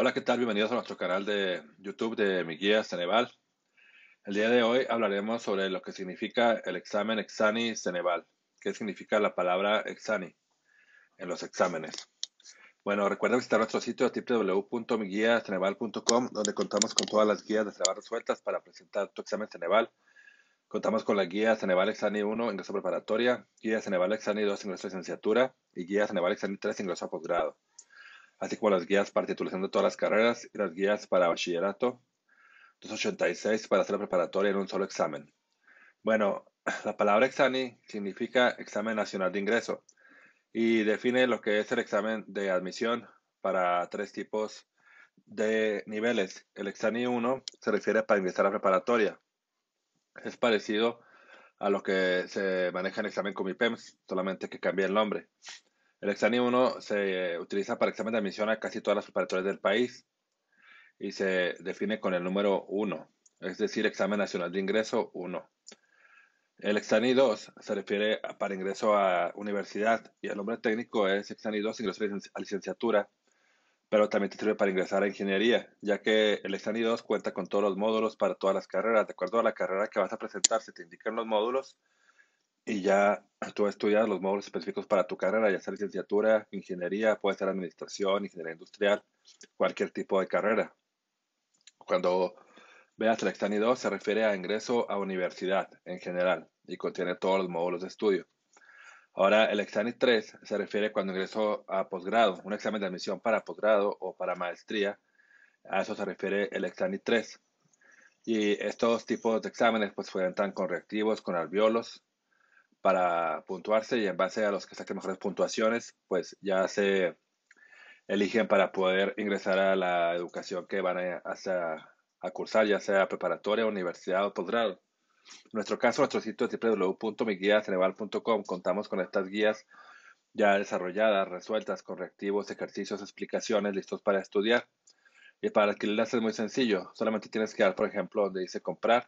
Hola, ¿qué tal? Bienvenidos a nuestro canal de YouTube de Mi Guía Ceneval. El día de hoy hablaremos sobre lo que significa el examen Exani Ceneval. ¿Qué significa la palabra Exani en los exámenes? Bueno, recuerda visitar nuestro sitio www.miguiaceneval.com donde contamos con todas las guías de Ceneval resueltas para presentar tu examen Ceneval. Contamos con la guía Ceneval Exani 1, ingreso preparatoria, guía Ceneval Exani 2, ingreso a licenciatura y guía Ceneval Exani 3, ingreso a posgrado así como las guías para titulación de todas las carreras y las guías para bachillerato, 286 para hacer la preparatoria en un solo examen. Bueno, la palabra exani significa examen nacional de ingreso y define lo que es el examen de admisión para tres tipos de niveles. El exani 1 se refiere para ingresar a preparatoria. Es parecido a lo que se maneja en el examen Comipems, solamente que cambia el nombre. El examen 1 se utiliza para examen de admisión a casi todas las preparatorias del país y se define con el número 1, es decir, examen nacional de ingreso 1. El examen 2 se refiere para ingreso a universidad y el nombre técnico es examen 2 ingreso a licenciatura, pero también te sirve para ingresar a ingeniería, ya que el examen 2 cuenta con todos los módulos para todas las carreras. De acuerdo a la carrera que vas a presentar, se te indican los módulos y ya tú estudias los módulos específicos para tu carrera, ya sea licenciatura, ingeniería, puede ser administración, ingeniería industrial, cualquier tipo de carrera. Cuando veas el Extani 2 se refiere a ingreso a universidad en general y contiene todos los módulos de estudio. Ahora, el Extani 3 se refiere cuando ingreso a posgrado, un examen de admisión para posgrado o para maestría. A eso se refiere el Extani 3. Y estos tipos de exámenes pues cuentan con reactivos, con albiolos, para puntuarse y en base a los que saquen mejores puntuaciones, pues ya se eligen para poder ingresar a la educación que van a, a, cursar, ya sea preparatoria, universidad o posgrado. En nuestro caso, nuestro sitio es www.miguiaceneval.com. Contamos con estas guías ya desarrolladas, resueltas, con reactivos, ejercicios, explicaciones, listos para estudiar. Y para adquirirlas es muy sencillo. Solamente tienes que dar, por ejemplo, donde dice comprar.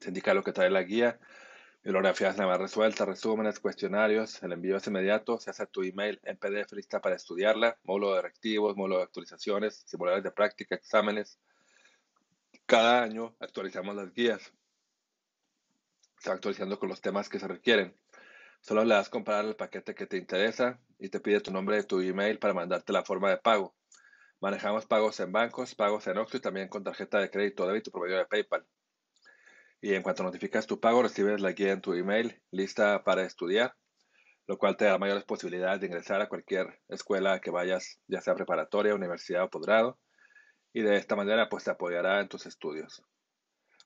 Se indica lo que trae la guía Bibliografías más resueltas, resúmenes, cuestionarios. El envío es inmediato. Se hace tu email en PDF lista para estudiarla. Módulo de reactivos, módulo de actualizaciones, simuladores de práctica, exámenes. Cada año actualizamos las guías. Se va actualizando con los temas que se requieren. Solo le das comprar el paquete que te interesa y te pide tu nombre y tu email para mandarte la forma de pago. Manejamos pagos en bancos, pagos en Oxxo y también con tarjeta de crédito débito por de PayPal y en cuanto notificas tu pago recibes la guía en tu email lista para estudiar, lo cual te da mayores posibilidades de ingresar a cualquier escuela que vayas, ya sea preparatoria, universidad o posgrado, y de esta manera pues te apoyará en tus estudios.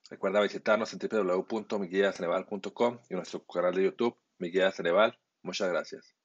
Recuerda visitarnos en www.miguiaceneval.com y nuestro canal de YouTube, Mi Guía Ceneval. Muchas gracias.